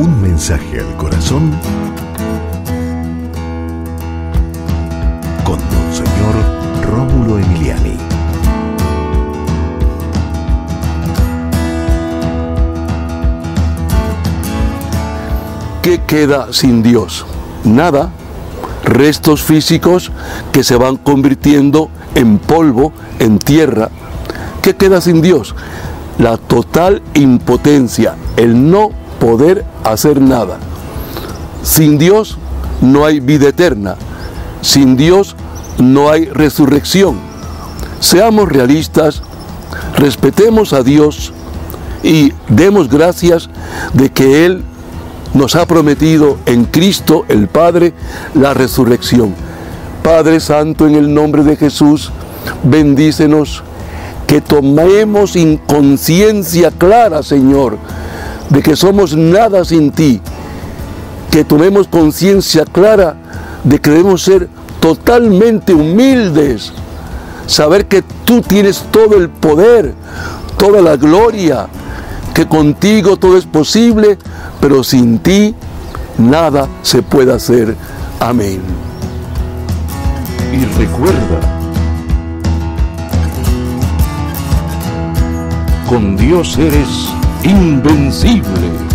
Un mensaje al corazón con Monseñor Rómulo Emiliani. ¿Qué queda sin Dios? Nada. Restos físicos que se van convirtiendo en polvo, en tierra. ¿Qué queda sin Dios? La total impotencia, el no poder hacer nada. Sin Dios no hay vida eterna. Sin Dios no hay resurrección. Seamos realistas, respetemos a Dios y demos gracias de que Él nos ha prometido en Cristo el Padre la resurrección. Padre Santo, en el nombre de Jesús, bendícenos, que tomemos conciencia clara, Señor, de que somos nada sin ti, que tomemos conciencia clara de que debemos ser totalmente humildes, saber que tú tienes todo el poder, toda la gloria, que contigo todo es posible, pero sin ti nada se puede hacer. Amén. Y recuerda, con Dios eres invencible.